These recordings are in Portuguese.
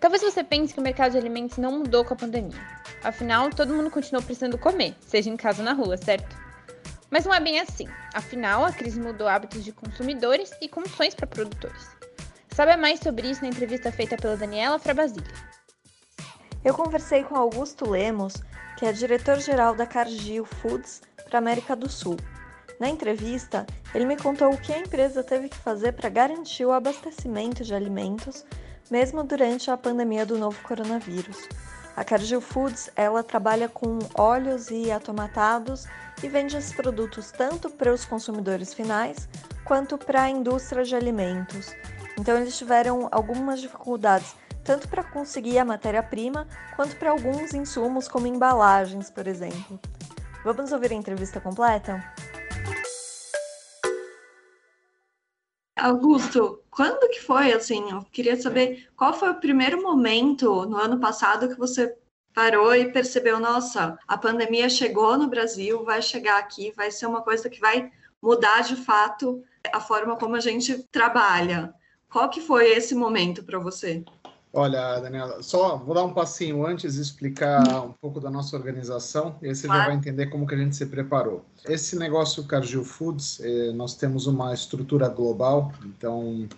Talvez você pense que o mercado de alimentos não mudou com a pandemia. Afinal, todo mundo continuou precisando comer, seja em casa ou na rua, certo? Mas não é bem assim. Afinal, a crise mudou hábitos de consumidores e condições para produtores. Sabe mais sobre isso na entrevista feita pela Daniela Frabasile. Eu conversei com Augusto Lemos, que é diretor-geral da Cargill Foods para América do Sul. Na entrevista, ele me contou o que a empresa teve que fazer para garantir o abastecimento de alimentos mesmo durante a pandemia do novo coronavírus. A Cargill Foods ela trabalha com óleos e atomatados e vende esses produtos tanto para os consumidores finais quanto para a indústria de alimentos. Então eles tiveram algumas dificuldades tanto para conseguir a matéria-prima quanto para alguns insumos como embalagens, por exemplo. Vamos ouvir a entrevista completa? Augusto, quando que foi assim? Eu queria saber qual foi o primeiro momento no ano passado que você parou e percebeu, nossa, a pandemia chegou no Brasil, vai chegar aqui, vai ser uma coisa que vai mudar de fato a forma como a gente trabalha. Qual que foi esse momento para você? Olha, Daniela, só vou dar um passinho antes e explicar um pouco da nossa organização, e aí você claro. já vai entender como que a gente se preparou. Esse negócio Cargill Foods, eh, nós temos uma estrutura global, então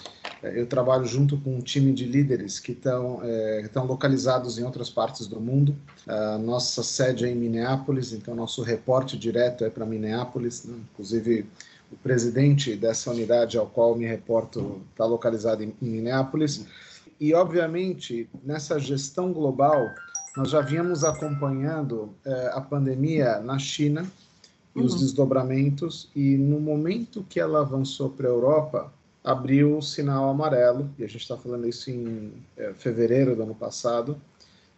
eh, eu trabalho junto com um time de líderes que estão eh, localizados em outras partes do mundo. A nossa sede é em Minneapolis, então nosso reporte direto é para Minneapolis, né? inclusive o presidente dessa unidade ao qual me reporto está localizado em Minneapolis. E, obviamente, nessa gestão global, nós já vínhamos acompanhando eh, a pandemia na China e uhum. os desdobramentos, e no momento que ela avançou para a Europa, abriu o sinal amarelo, e a gente está falando isso em eh, fevereiro do ano passado,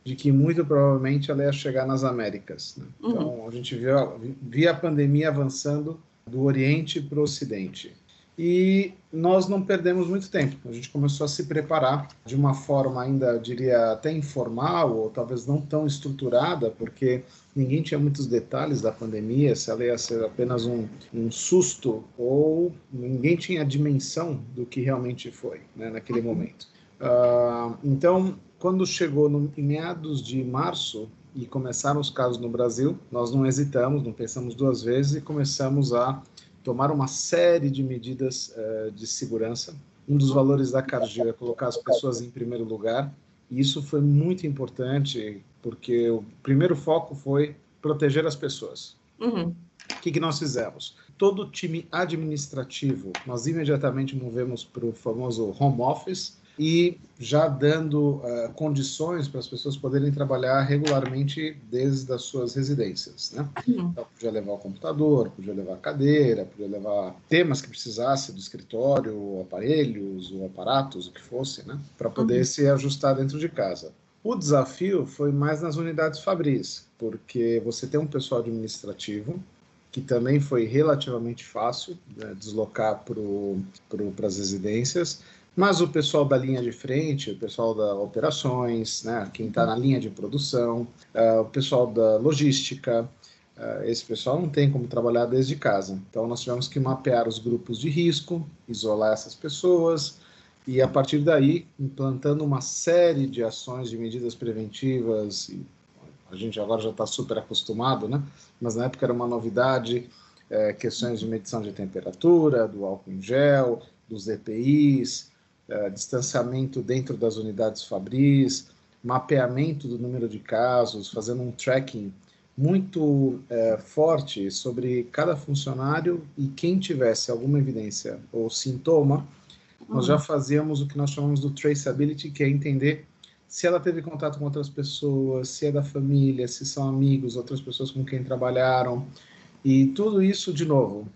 de que muito provavelmente ela ia chegar nas Américas. Né? Uhum. Então, a gente viu, via a pandemia avançando do Oriente para o Ocidente. E nós não perdemos muito tempo. A gente começou a se preparar de uma forma ainda, diria, até informal, ou talvez não tão estruturada, porque ninguém tinha muitos detalhes da pandemia, se ela ia ser apenas um, um susto, ou ninguém tinha a dimensão do que realmente foi né, naquele momento. Uh, então, quando chegou no, em meados de março, e começaram os casos no Brasil, nós não hesitamos, não pensamos duas vezes e começamos a tomaram uma série de medidas uh, de segurança. Um dos valores da Cargill é colocar as pessoas em primeiro lugar, e isso foi muito importante, porque o primeiro foco foi proteger as pessoas. Uhum. O que, que nós fizemos? Todo o time administrativo, nós imediatamente movemos para o famoso home office, e já dando uh, condições para as pessoas poderem trabalhar regularmente desde as suas residências. Né? Uhum. Então, podia levar o computador, podia levar a cadeira, podia levar temas que precisasse do escritório, aparelhos ou aparatos, o que fosse, né? para poder uhum. se ajustar dentro de casa. O desafio foi mais nas unidades fabris, porque você tem um pessoal administrativo que também foi relativamente fácil né, deslocar para as residências, mas o pessoal da linha de frente, o pessoal da operações, né, quem está na linha de produção, uh, o pessoal da logística, uh, esse pessoal não tem como trabalhar desde casa. Então, nós tivemos que mapear os grupos de risco, isolar essas pessoas e, a partir daí, implantando uma série de ações, de medidas preventivas. A gente agora já está super acostumado, né? Mas na época era uma novidade. É, questões de medição de temperatura, do álcool em gel, dos EPIs, é, distanciamento dentro das unidades fabris, mapeamento do número de casos, fazendo um tracking muito é, forte sobre cada funcionário e quem tivesse alguma evidência ou sintoma, uhum. nós já uhum. fazíamos o que nós chamamos do traceability, que é entender se ela teve contato com outras pessoas, se é da família, se são amigos, outras pessoas com quem trabalharam. E tudo isso, de novo,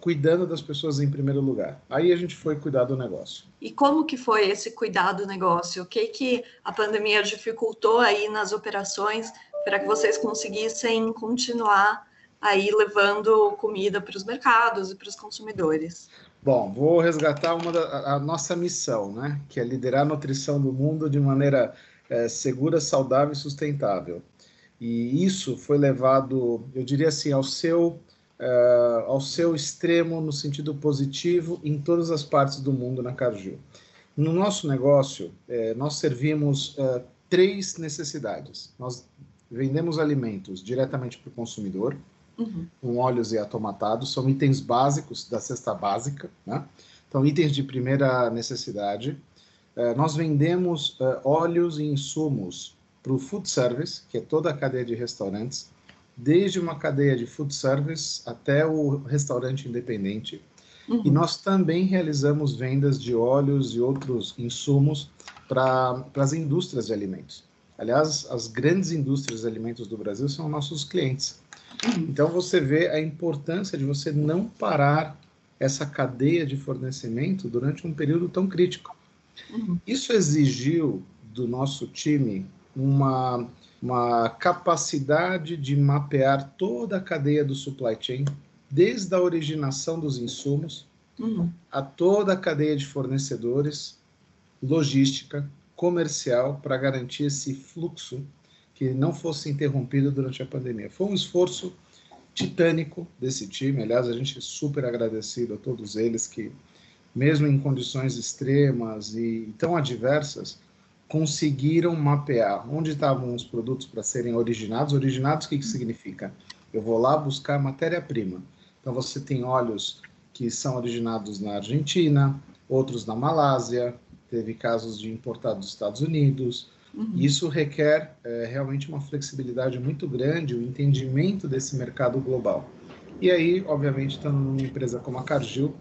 cuidando das pessoas em primeiro lugar. Aí a gente foi cuidar do negócio. E como que foi esse cuidar do negócio? O que que a pandemia dificultou aí nas operações para que vocês conseguissem continuar aí levando comida para os mercados e para os consumidores? Bom, vou resgatar uma da, a nossa missão, né? Que é liderar a nutrição do mundo de maneira é, segura, saudável e sustentável. E isso foi levado, eu diria assim, ao seu uh, ao seu extremo no sentido positivo em todas as partes do mundo na Cargill. No nosso negócio, eh, nós servimos uh, três necessidades. Nós vendemos alimentos diretamente para o consumidor, uhum. com óleos e atomatados, são itens básicos da cesta básica, né? Então, itens de primeira necessidade. Uh, nós vendemos uh, óleos e insumos para o food service, que é toda a cadeia de restaurantes, desde uma cadeia de food service até o restaurante independente. Uhum. E nós também realizamos vendas de óleos e outros insumos para as indústrias de alimentos. Aliás, as grandes indústrias de alimentos do Brasil são nossos clientes. Uhum. Então você vê a importância de você não parar essa cadeia de fornecimento durante um período tão crítico. Uhum. Isso exigiu do nosso time uma uma capacidade de mapear toda a cadeia do supply chain, desde a originação dos insumos uhum. a toda a cadeia de fornecedores, logística, comercial, para garantir esse fluxo que não fosse interrompido durante a pandemia. Foi um esforço titânico desse time. Aliás, a gente é super agradecido a todos eles que, mesmo em condições extremas e tão adversas, conseguiram mapear onde estavam os produtos para serem originados. Originados, o que, que significa? Eu vou lá buscar matéria-prima. Então, você tem óleos que são originados na Argentina, outros na Malásia, teve casos de importar dos Estados Unidos. Uhum. Isso requer é, realmente uma flexibilidade muito grande, o entendimento desse mercado global. E aí, obviamente, estando numa empresa como a Cargill,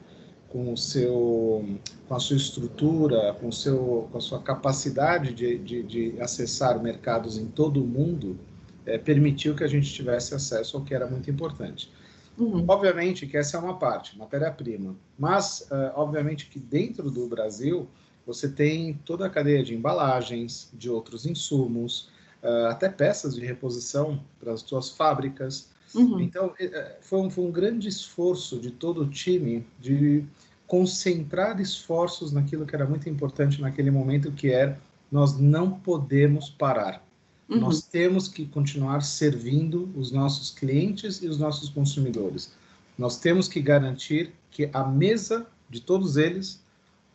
com o seu com a sua estrutura, com, seu, com a sua capacidade de, de, de acessar mercados em todo o mundo, é, permitiu que a gente tivesse acesso ao que era muito importante. Uhum. Obviamente que essa é uma parte, matéria-prima, mas uh, obviamente que dentro do Brasil você tem toda a cadeia de embalagens, de outros insumos, uh, até peças de reposição para as suas fábricas. Uhum. Então, é, foi um, foi um grande esforço de todo o time de concentrar esforços naquilo que era muito importante naquele momento, que é nós não podemos parar. Uhum. Nós temos que continuar servindo os nossos clientes e os nossos consumidores. Nós temos que garantir que a mesa de todos eles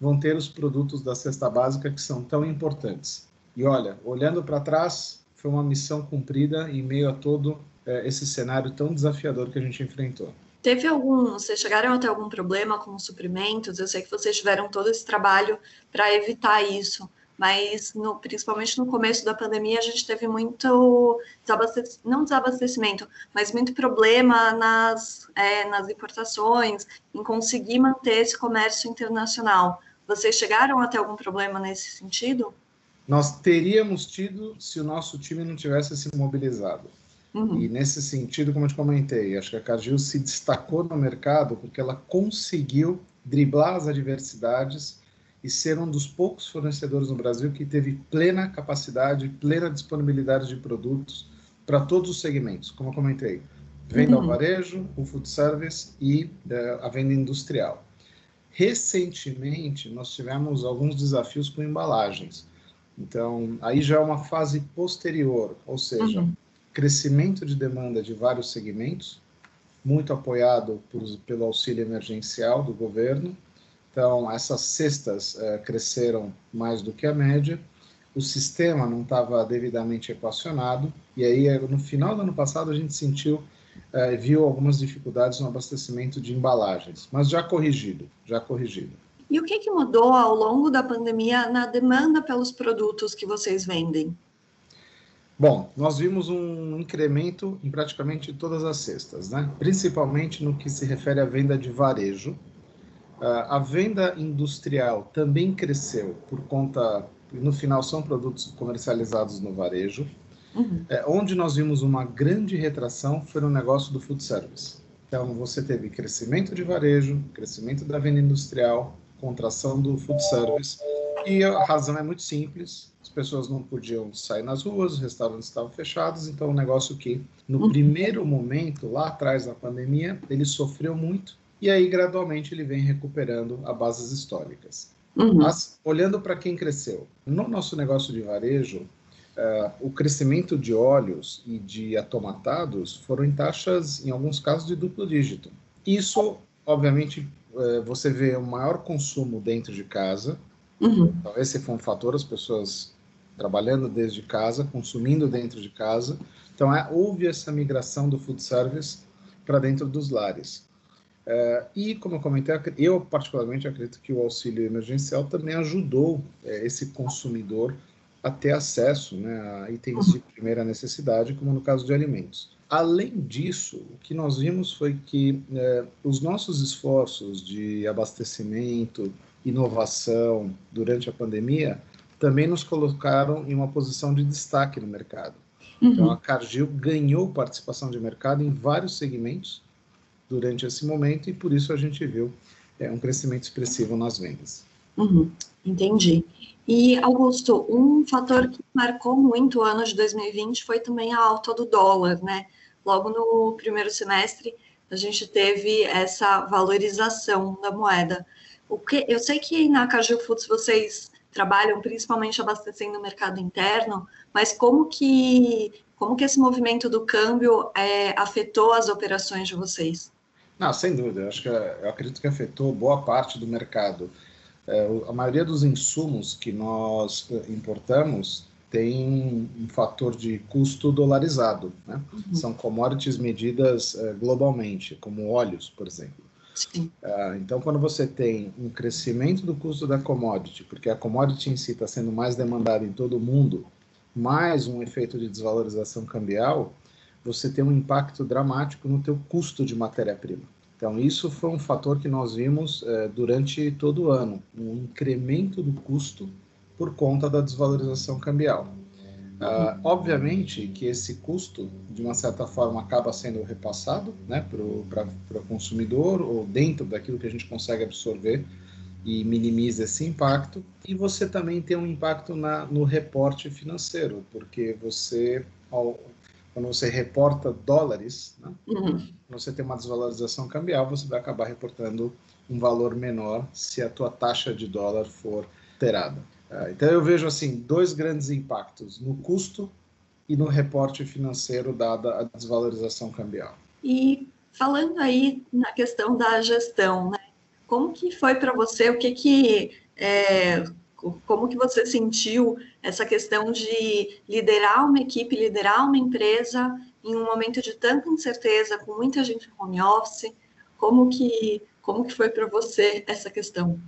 vão ter os produtos da cesta básica que são tão importantes. E olha, olhando para trás, foi uma missão cumprida em meio a todo é, esse cenário tão desafiador que a gente enfrentou. Teve algum, vocês chegaram a ter algum problema com os suprimentos? Eu sei que vocês tiveram todo esse trabalho para evitar isso, mas no, principalmente no começo da pandemia a gente teve muito não desabastecimento, mas muito problema nas, é, nas importações, em conseguir manter esse comércio internacional. Vocês chegaram a ter algum problema nesse sentido? Nós teríamos tido se o nosso time não tivesse se mobilizado. Uhum. E nesse sentido, como eu te comentei, acho que a Cargill se destacou no mercado porque ela conseguiu driblar as adversidades e ser um dos poucos fornecedores no Brasil que teve plena capacidade, plena disponibilidade de produtos para todos os segmentos, como eu comentei, venda uhum. ao varejo, o food service e uh, a venda industrial. Recentemente, nós tivemos alguns desafios com embalagens. Então, aí já é uma fase posterior, ou seja, uhum crescimento de demanda de vários segmentos, muito apoiado por, pelo auxílio emergencial do governo. Então, essas cestas eh, cresceram mais do que a média, o sistema não estava devidamente equacionado, e aí, eh, no final do ano passado, a gente sentiu, eh, viu algumas dificuldades no abastecimento de embalagens, mas já corrigido, já corrigido. E o que, que mudou ao longo da pandemia na demanda pelos produtos que vocês vendem? Bom, nós vimos um incremento em praticamente todas as cestas, né? principalmente no que se refere à venda de varejo. Uh, a venda industrial também cresceu por conta, no final, são produtos comercializados no varejo. Uhum. É, onde nós vimos uma grande retração foi no negócio do food service. Então, você teve crescimento de varejo, crescimento da venda industrial, contração do food service, e a razão é muito simples: as pessoas não podiam sair nas ruas, os restaurantes estavam fechados, então, um negócio que, no uhum. primeiro momento, lá atrás da pandemia, ele sofreu muito, e aí, gradualmente, ele vem recuperando a bases históricas. Uhum. Mas, olhando para quem cresceu, no nosso negócio de varejo, Uh, o crescimento de óleos e de atomatados foram em taxas, em alguns casos, de duplo dígito. Isso, obviamente, uh, você vê um maior consumo dentro de casa. Uhum. Então, esse foi um fator, as pessoas trabalhando desde casa, consumindo dentro de casa. Então, é, houve essa migração do food service para dentro dos lares. Uh, e, como eu comentei, eu particularmente acredito que o auxílio emergencial também ajudou esse consumidor a ter acesso né, a itens de primeira necessidade, como no caso de alimentos. Além disso, o que nós vimos foi que é, os nossos esforços de abastecimento, inovação durante a pandemia também nos colocaram em uma posição de destaque no mercado. Uhum. Então, a Cargill ganhou participação de mercado em vários segmentos durante esse momento e por isso a gente viu é, um crescimento expressivo nas vendas. Uhum. Entendi. E, Augusto, um fator que marcou muito o ano de 2020 foi também a alta do dólar, né? Logo no primeiro semestre, a gente teve essa valorização da moeda. O que, eu sei que na Caju Foods vocês trabalham principalmente abastecendo o mercado interno, mas como que, como que esse movimento do câmbio é, afetou as operações de vocês? Não, sem dúvida. Eu acho que eu acredito que afetou boa parte do mercado. É, a maioria dos insumos que nós é, importamos tem um fator de custo dolarizado. Né? Uhum. São commodities medidas é, globalmente, como óleos, por exemplo. Uh, então, quando você tem um crescimento do custo da commodity, porque a commodity em si está sendo mais demandada em todo o mundo, mais um efeito de desvalorização cambial, você tem um impacto dramático no teu custo de matéria-prima. Então, isso foi um fator que nós vimos é, durante todo o ano, um incremento do custo por conta da desvalorização cambial. Uh, obviamente que esse custo, de uma certa forma, acaba sendo repassado né, para o consumidor ou dentro daquilo que a gente consegue absorver e minimiza esse impacto. E você também tem um impacto na, no reporte financeiro, porque você, ao, quando você reporta dólares, né, uhum. você tem uma desvalorização cambial, você vai acabar reportando um valor menor se a tua taxa de dólar for alterada. Ah, então eu vejo assim dois grandes impactos no custo e no reporte financeiro dada a desvalorização cambial. E falando aí na questão da gestão, né? Como que foi para você? O que que é, como que você sentiu essa questão de liderar uma equipe, liderar uma empresa em um momento de tanta incerteza, com muita gente em home office? Como que, como que foi para você essa questão?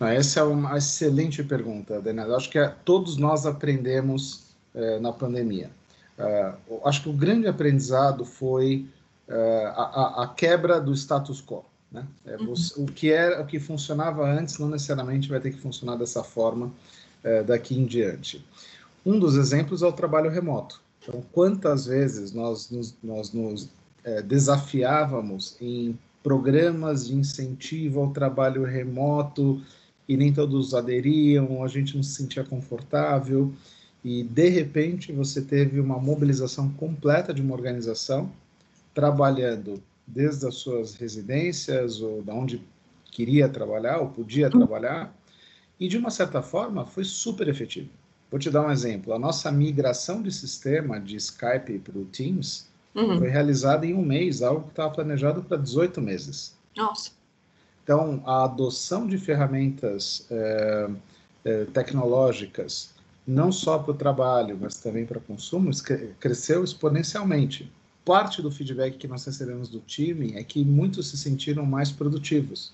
Essa é uma excelente pergunta, Daniela. Acho que é, todos nós aprendemos é, na pandemia. É, acho que o grande aprendizado foi é, a, a, quebra do status quo. Né? É, uhum. você, o que era, o que funcionava antes não necessariamente vai ter que funcionar dessa forma é, daqui em diante. Um dos exemplos é o trabalho remoto. Então, quantas vezes nós nos, nós nos desafiávamos em programas de incentivo ao trabalho remoto e nem todos aderiam, a gente não se sentia confortável e de repente você teve uma mobilização completa de uma organização trabalhando desde as suas residências ou da onde queria trabalhar ou podia trabalhar, e de uma certa forma foi super efetivo. Vou te dar um exemplo. A nossa migração de sistema de Skype para o Teams uhum. foi realizada em um mês, algo que estava planejado para 18 meses. Nossa. Então, a adoção de ferramentas é, é, tecnológicas, não só para o trabalho, mas também para consumo, cresceu exponencialmente parte do feedback que nós recebemos do time é que muitos se sentiram mais produtivos,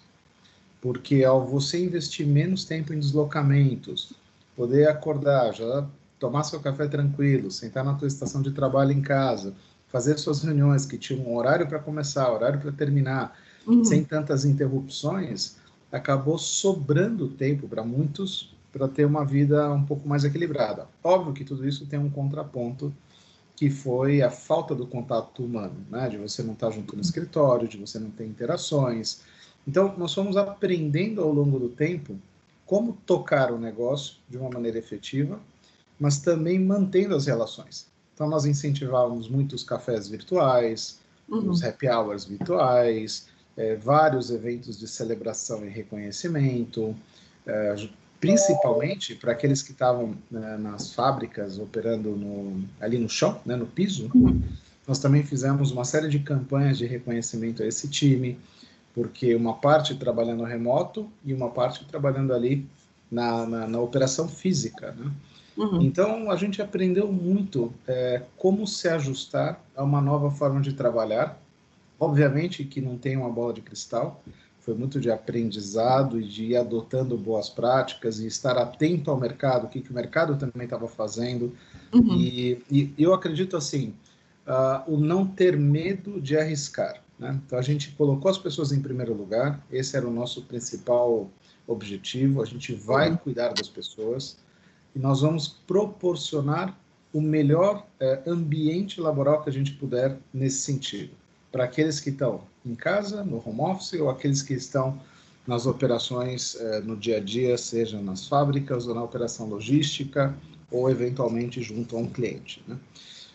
porque ao você investir menos tempo em deslocamentos, poder acordar, já tomar seu café tranquilo, sentar na tua estação de trabalho em casa, fazer suas reuniões que tinham um horário para começar, horário para terminar, uhum. sem tantas interrupções, acabou sobrando tempo para muitos para ter uma vida um pouco mais equilibrada. Óbvio que tudo isso tem um contraponto que foi a falta do contato humano, né? de você não estar junto no escritório, de você não ter interações. Então, nós fomos aprendendo ao longo do tempo como tocar o negócio de uma maneira efetiva, mas também mantendo as relações. Então, nós incentivávamos muitos cafés virtuais, uhum. os happy hours virtuais, é, vários eventos de celebração e reconhecimento, é, principalmente para aqueles que estavam né, nas fábricas operando no, ali no chão, né, no piso. Uhum. Nós também fizemos uma série de campanhas de reconhecimento a esse time, porque uma parte trabalhando remoto e uma parte trabalhando ali na, na, na operação física. Né? Uhum. Então, a gente aprendeu muito é, como se ajustar a uma nova forma de trabalhar. Obviamente que não tem uma bola de cristal, foi muito de aprendizado e de ir adotando boas práticas e estar atento ao mercado, o que, que o mercado também estava fazendo. Uhum. E, e, eu acredito assim, uh, o não ter medo de arriscar. Né? Então, a gente colocou as pessoas em primeiro lugar, esse era o nosso principal objetivo, a gente vai uhum. cuidar das pessoas e nós vamos proporcionar o melhor é, ambiente laboral que a gente puder nesse sentido, para aqueles que estão em casa, no home office, ou aqueles que estão nas operações é, no dia a dia, seja nas fábricas ou na operação logística, ou eventualmente junto a um cliente. Né?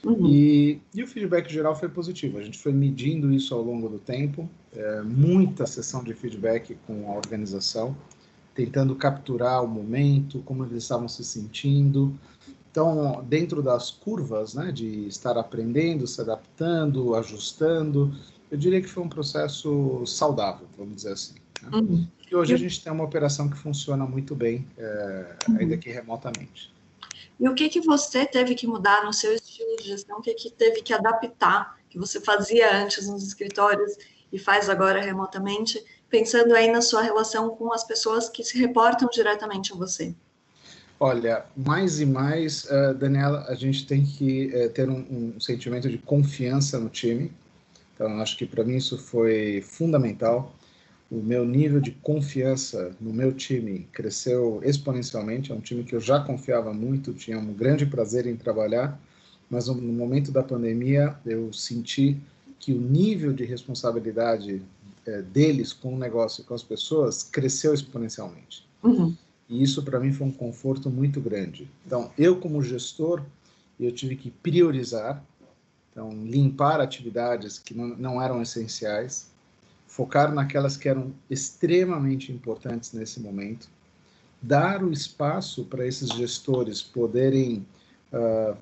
Uhum. E, e, o feedback geral foi positivo. A gente foi medindo isso ao longo do tempo, é, muita sessão de feedback com a organização tentando capturar o momento, como eles estavam se sentindo. Então, dentro das curvas, né, de estar aprendendo, se adaptando, ajustando, eu diria que foi um processo saudável, vamos dizer assim. Né? Uhum. E hoje a gente tem uma operação que funciona muito bem, é, uhum. ainda que remotamente. E o que que você teve que mudar no seu estilo de gestão? O que que teve que adaptar que você fazia antes nos escritórios e faz agora remotamente? Pensando aí na sua relação com as pessoas que se reportam diretamente a você? Olha, mais e mais, uh, Daniela, a gente tem que uh, ter um, um, sentimento de confiança no time. Então, acho que para mim isso foi fundamental. O meu nível de confiança no meu time cresceu exponencialmente. É um time que eu já confiava muito, tinha um grande prazer em trabalhar, mas no momento da pandemia eu senti que o nível de responsabilidade é, deles com o negócio e com as pessoas cresceu exponencialmente. Uhum. E isso para mim foi um conforto muito grande. Então, eu como gestor, eu tive que priorizar, então limpar atividades que não, não eram essenciais, focar naquelas que eram extremamente importantes nesse momento, dar o espaço para esses gestores poderem uh,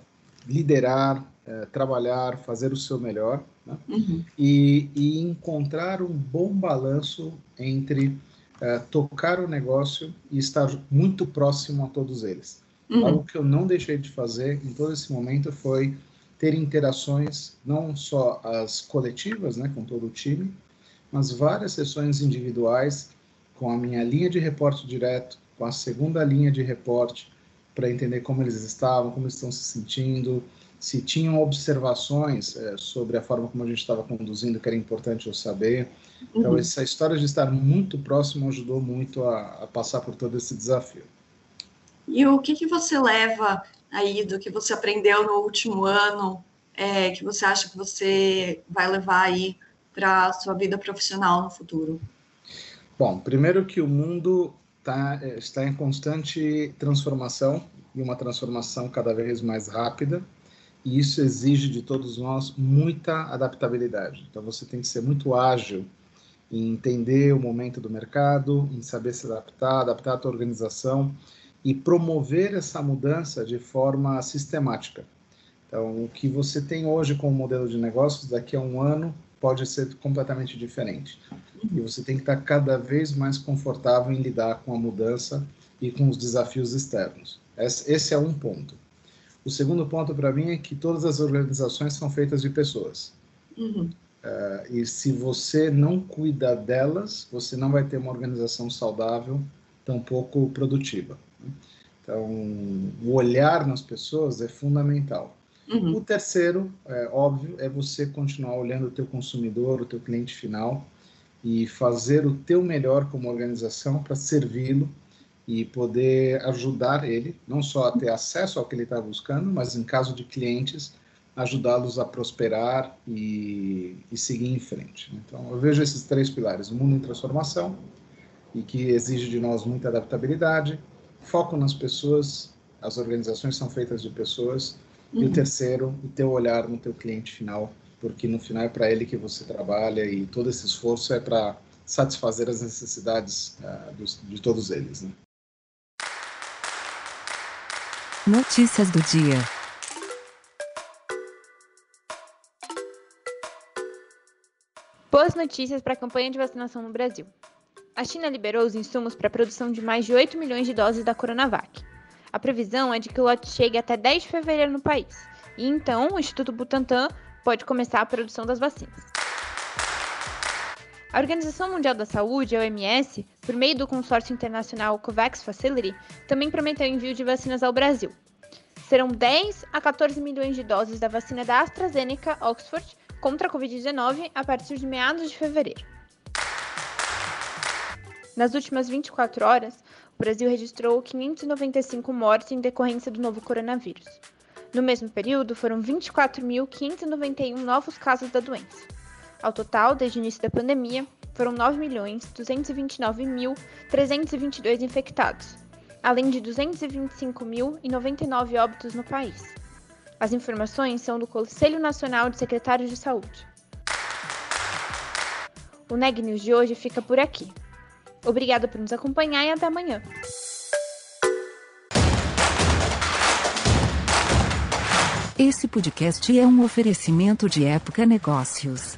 liderar, uh, trabalhar, fazer o seu melhor né? Uhum. E, e, encontrar um bom balanço entre uh, tocar o negócio e estar muito próximo a todos eles. Uhum. Algo que eu não deixei de fazer em todo esse momento foi ter interações, não só as coletivas, né, com todo o time, mas várias sessões individuais com a minha linha de reporte direto, com a segunda linha de reporte, para entender como eles estavam, como estão se sentindo, se tinham observações é, sobre a forma como a gente estava conduzindo, que era importante eu saber. Então, uhum. essa história de estar muito próximo ajudou muito a, a, passar por todo esse desafio. E o que, que você leva aí do que você aprendeu no último ano, é, que você acha que você vai levar aí para a sua vida profissional no futuro? Bom, primeiro que o mundo tá, é, está em constante transformação e uma transformação cada vez mais rápida e isso exige de todos nós muita adaptabilidade. Então você tem que ser muito ágil em entender o momento do mercado, em saber se adaptar, adaptar a tua organização e promover essa mudança de forma sistemática. Então, o que você tem hoje como modelo de negócios, daqui a um ano, pode ser completamente diferente. E você tem que estar cada vez mais confortável em lidar com a mudança e com os desafios externos. Esse é um ponto. O segundo ponto para mim é que todas as organizações são feitas de pessoas. Uhum. Uh, e se você não cuida delas, você não vai ter uma organização saudável, tampouco produtiva. Então, o olhar nas pessoas é fundamental. Uhum. O terceiro, é óbvio, é você continuar olhando o teu consumidor, o teu cliente final e fazer o teu melhor como organização para servi-lo e poder ajudar ele, não só a ter acesso ao que ele está buscando, mas em caso de clientes, ajudá-los a prosperar e, e, seguir em frente. Então, eu vejo esses três pilares: o mundo em transformação, e que exige de nós muita adaptabilidade, foco nas pessoas, as organizações são feitas de pessoas, uhum. e o uhum. terceiro, o teu olhar no teu cliente final, porque no final é para ele que você trabalha e todo esse esforço é para satisfazer as necessidades uh, dos, de todos eles. Né? Notícias do dia. Boas notícias para a campanha de vacinação no Brasil. A China liberou os insumos para a produção de mais de 8 milhões de doses da Coronavac. A previsão é de que o lote chegue até 10 de fevereiro no país. E então o Instituto Butantan pode começar a produção das vacinas. A Organização Mundial da Saúde, a OMS, por meio do consórcio internacional COVAX Facility, também prometeu envio de vacinas ao Brasil. Serão 10 a 14 milhões de doses da vacina da AstraZeneca Oxford contra a Covid-19 a partir de meados de fevereiro. Nas últimas 24 horas, o Brasil registrou 595 mortes em decorrência do novo coronavírus. No mesmo período, foram 24.591 novos casos da doença. Ao total, desde o início da pandemia, foram 9.229.322 infectados, além de 225.099 óbitos no país. As informações são do Conselho Nacional de Secretários de Saúde. O Neg News de hoje fica por aqui. Obrigada por nos acompanhar e até amanhã. Esse podcast é um oferecimento de Época Negócios.